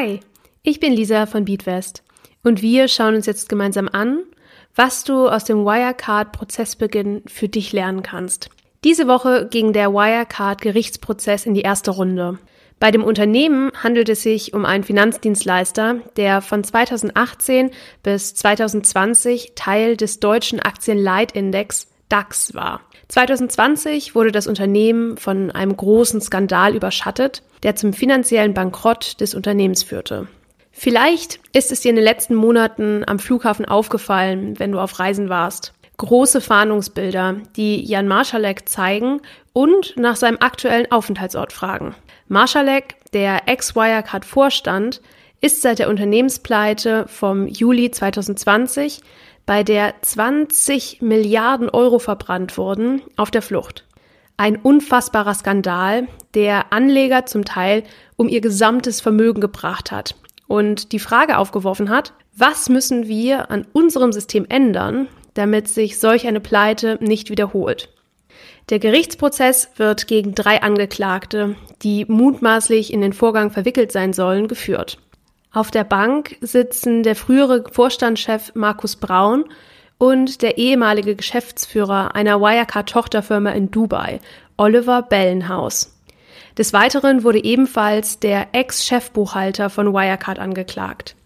Hi, ich bin Lisa von Beatwest und wir schauen uns jetzt gemeinsam an, was du aus dem Wirecard-Prozessbeginn für dich lernen kannst. Diese Woche ging der Wirecard-Gerichtsprozess in die erste Runde. Bei dem Unternehmen handelt es sich um einen Finanzdienstleister, der von 2018 bis 2020 Teil des deutschen Aktienleitindex DAX war. 2020 wurde das Unternehmen von einem großen Skandal überschattet, der zum finanziellen Bankrott des Unternehmens führte. Vielleicht ist es dir in den letzten Monaten am Flughafen aufgefallen, wenn du auf Reisen warst. Große Fahndungsbilder, die Jan Marschalek zeigen und nach seinem aktuellen Aufenthaltsort fragen. Marschalek, der Ex-Wirecard-Vorstand, ist seit der Unternehmenspleite vom Juli 2020 bei der 20 Milliarden Euro verbrannt wurden, auf der Flucht. Ein unfassbarer Skandal, der Anleger zum Teil um ihr gesamtes Vermögen gebracht hat und die Frage aufgeworfen hat, was müssen wir an unserem System ändern, damit sich solch eine Pleite nicht wiederholt. Der Gerichtsprozess wird gegen drei Angeklagte, die mutmaßlich in den Vorgang verwickelt sein sollen, geführt. Auf der Bank sitzen der frühere Vorstandschef Markus Braun und der ehemalige Geschäftsführer einer Wirecard-Tochterfirma in Dubai, Oliver Bellenhaus. Des Weiteren wurde ebenfalls der Ex-Chefbuchhalter von Wirecard angeklagt.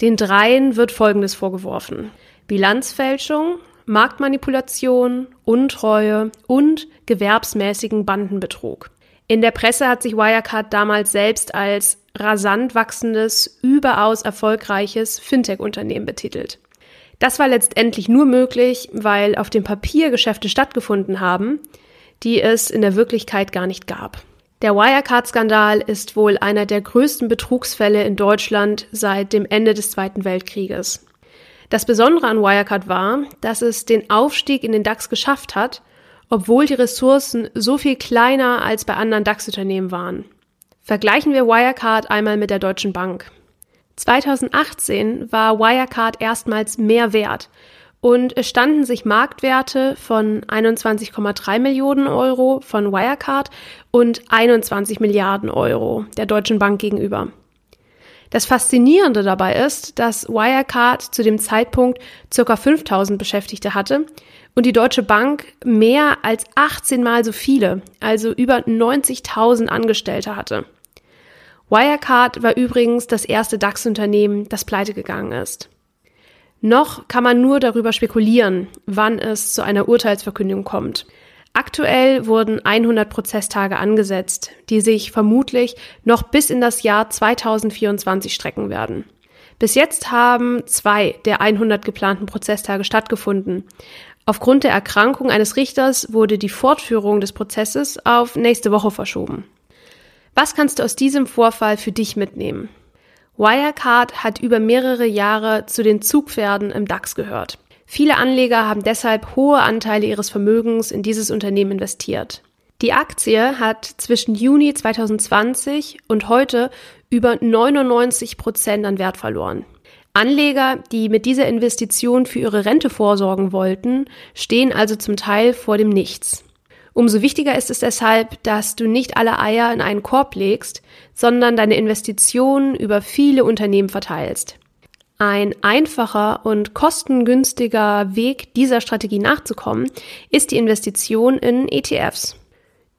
Den dreien wird Folgendes vorgeworfen. Bilanzfälschung, Marktmanipulation, Untreue und gewerbsmäßigen Bandenbetrug. In der Presse hat sich Wirecard damals selbst als rasant wachsendes, überaus erfolgreiches Fintech-Unternehmen betitelt. Das war letztendlich nur möglich, weil auf dem Papier Geschäfte stattgefunden haben, die es in der Wirklichkeit gar nicht gab. Der Wirecard-Skandal ist wohl einer der größten Betrugsfälle in Deutschland seit dem Ende des Zweiten Weltkrieges. Das Besondere an Wirecard war, dass es den Aufstieg in den DAX geschafft hat, obwohl die Ressourcen so viel kleiner als bei anderen DAX-Unternehmen waren. Vergleichen wir Wirecard einmal mit der Deutschen Bank. 2018 war Wirecard erstmals mehr wert und es standen sich Marktwerte von 21,3 Millionen Euro von Wirecard und 21 Milliarden Euro der Deutschen Bank gegenüber. Das Faszinierende dabei ist, dass Wirecard zu dem Zeitpunkt ca. 5000 Beschäftigte hatte und die Deutsche Bank mehr als 18 mal so viele, also über 90.000 Angestellte hatte. Wirecard war übrigens das erste DAX-Unternehmen, das pleite gegangen ist. Noch kann man nur darüber spekulieren, wann es zu einer Urteilsverkündung kommt. Aktuell wurden 100 Prozesstage angesetzt, die sich vermutlich noch bis in das Jahr 2024 strecken werden. Bis jetzt haben zwei der 100 geplanten Prozesstage stattgefunden. Aufgrund der Erkrankung eines Richters wurde die Fortführung des Prozesses auf nächste Woche verschoben. Was kannst du aus diesem Vorfall für dich mitnehmen? Wirecard hat über mehrere Jahre zu den Zugpferden im DAX gehört. Viele Anleger haben deshalb hohe Anteile ihres Vermögens in dieses Unternehmen investiert. Die Aktie hat zwischen Juni 2020 und heute über 99 Prozent an Wert verloren. Anleger, die mit dieser Investition für ihre Rente vorsorgen wollten, stehen also zum Teil vor dem Nichts. Umso wichtiger ist es deshalb, dass du nicht alle Eier in einen Korb legst, sondern deine Investitionen über viele Unternehmen verteilst. Ein einfacher und kostengünstiger Weg, dieser Strategie nachzukommen, ist die Investition in ETFs.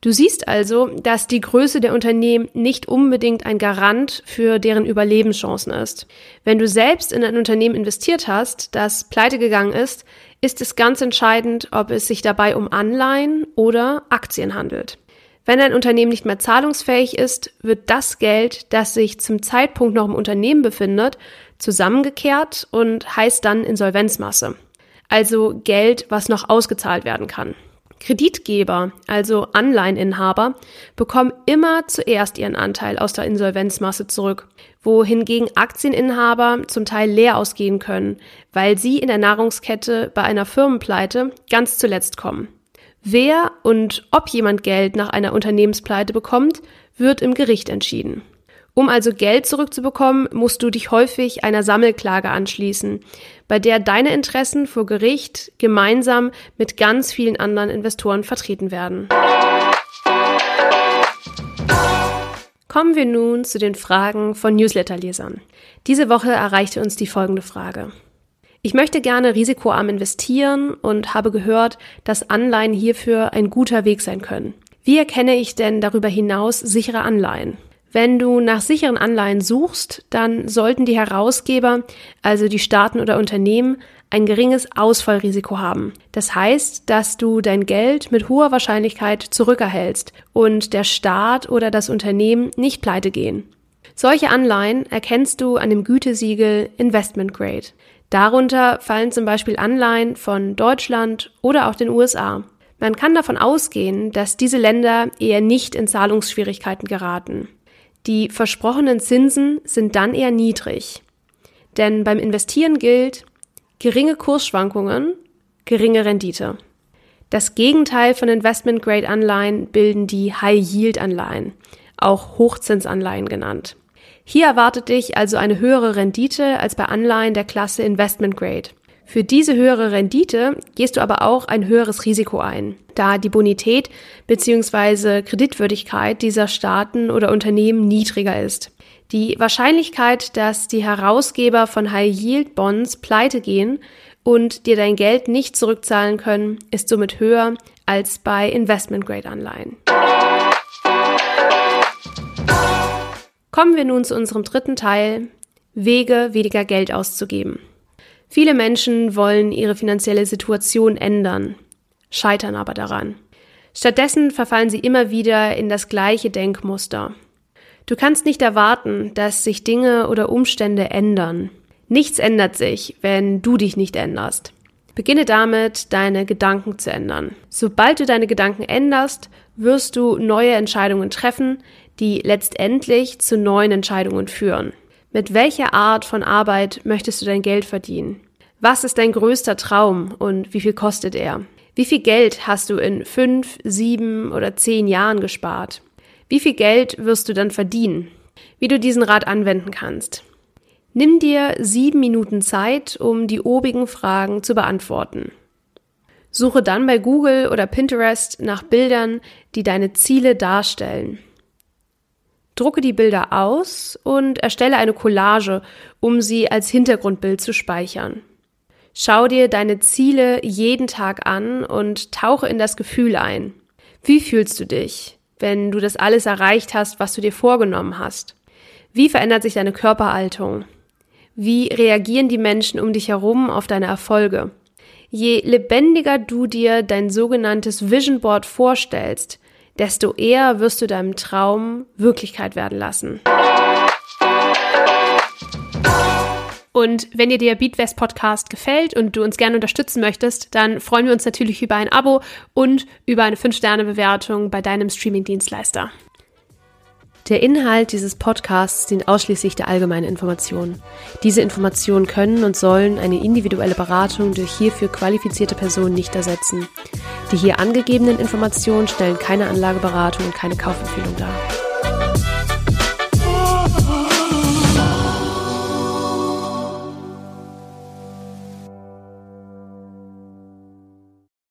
Du siehst also, dass die Größe der Unternehmen nicht unbedingt ein Garant für deren Überlebenschancen ist. Wenn du selbst in ein Unternehmen investiert hast, das pleite gegangen ist, ist es ganz entscheidend, ob es sich dabei um Anleihen oder Aktien handelt. Wenn ein Unternehmen nicht mehr zahlungsfähig ist, wird das Geld, das sich zum Zeitpunkt noch im Unternehmen befindet, zusammengekehrt und heißt dann Insolvenzmasse. Also Geld, was noch ausgezahlt werden kann. Kreditgeber, also Anleiheninhaber, bekommen immer zuerst ihren Anteil aus der Insolvenzmasse zurück, wohingegen Aktieninhaber zum Teil leer ausgehen können, weil sie in der Nahrungskette bei einer Firmenpleite ganz zuletzt kommen. Wer und ob jemand Geld nach einer Unternehmenspleite bekommt, wird im Gericht entschieden. Um also Geld zurückzubekommen, musst du dich häufig einer Sammelklage anschließen, bei der deine Interessen vor Gericht gemeinsam mit ganz vielen anderen Investoren vertreten werden. Kommen wir nun zu den Fragen von Newsletterlesern. Diese Woche erreichte uns die folgende Frage. Ich möchte gerne risikoarm investieren und habe gehört, dass Anleihen hierfür ein guter Weg sein können. Wie erkenne ich denn darüber hinaus sichere Anleihen? Wenn du nach sicheren Anleihen suchst, dann sollten die Herausgeber, also die Staaten oder Unternehmen, ein geringes Ausfallrisiko haben. Das heißt, dass du dein Geld mit hoher Wahrscheinlichkeit zurückerhältst und der Staat oder das Unternehmen nicht pleite gehen. Solche Anleihen erkennst du an dem Gütesiegel Investment Grade. Darunter fallen zum Beispiel Anleihen von Deutschland oder auch den USA. Man kann davon ausgehen, dass diese Länder eher nicht in Zahlungsschwierigkeiten geraten. Die versprochenen Zinsen sind dann eher niedrig. Denn beim Investieren gilt geringe Kursschwankungen, geringe Rendite. Das Gegenteil von Investment-Grade-Anleihen bilden die High-Yield-Anleihen, auch Hochzinsanleihen genannt. Hier erwartet dich also eine höhere Rendite als bei Anleihen der Klasse Investment Grade. Für diese höhere Rendite gehst du aber auch ein höheres Risiko ein, da die Bonität bzw. Kreditwürdigkeit dieser Staaten oder Unternehmen niedriger ist. Die Wahrscheinlichkeit, dass die Herausgeber von High-Yield-Bonds pleite gehen und dir dein Geld nicht zurückzahlen können, ist somit höher als bei Investment-Grade-Anleihen. Kommen wir nun zu unserem dritten Teil, Wege, weniger Geld auszugeben. Viele Menschen wollen ihre finanzielle Situation ändern, scheitern aber daran. Stattdessen verfallen sie immer wieder in das gleiche Denkmuster. Du kannst nicht erwarten, dass sich Dinge oder Umstände ändern. Nichts ändert sich, wenn du dich nicht änderst. Beginne damit, deine Gedanken zu ändern. Sobald du deine Gedanken änderst, wirst du neue Entscheidungen treffen, die letztendlich zu neuen Entscheidungen führen. Mit welcher Art von Arbeit möchtest du dein Geld verdienen? Was ist dein größter Traum und wie viel kostet er? Wie viel Geld hast du in fünf, sieben oder zehn Jahren gespart? Wie viel Geld wirst du dann verdienen? Wie du diesen Rat anwenden kannst. Nimm dir sieben Minuten Zeit, um die obigen Fragen zu beantworten. Suche dann bei Google oder Pinterest nach Bildern, die deine Ziele darstellen. Drucke die Bilder aus und erstelle eine Collage, um sie als Hintergrundbild zu speichern. Schau dir deine Ziele jeden Tag an und tauche in das Gefühl ein. Wie fühlst du dich, wenn du das alles erreicht hast, was du dir vorgenommen hast? Wie verändert sich deine Körperhaltung? Wie reagieren die Menschen um dich herum auf deine Erfolge? Je lebendiger du dir dein sogenanntes Vision Board vorstellst, desto eher wirst du deinem Traum Wirklichkeit werden lassen. Und wenn dir der Beatwest Podcast gefällt und du uns gerne unterstützen möchtest, dann freuen wir uns natürlich über ein Abo und über eine 5-Sterne-Bewertung bei deinem Streaming-Dienstleister. Der Inhalt dieses Podcasts dient ausschließlich der allgemeinen Information. Diese Informationen können und sollen eine individuelle Beratung durch hierfür qualifizierte Personen nicht ersetzen. Die hier angegebenen Informationen stellen keine Anlageberatung und keine Kaufempfehlung dar.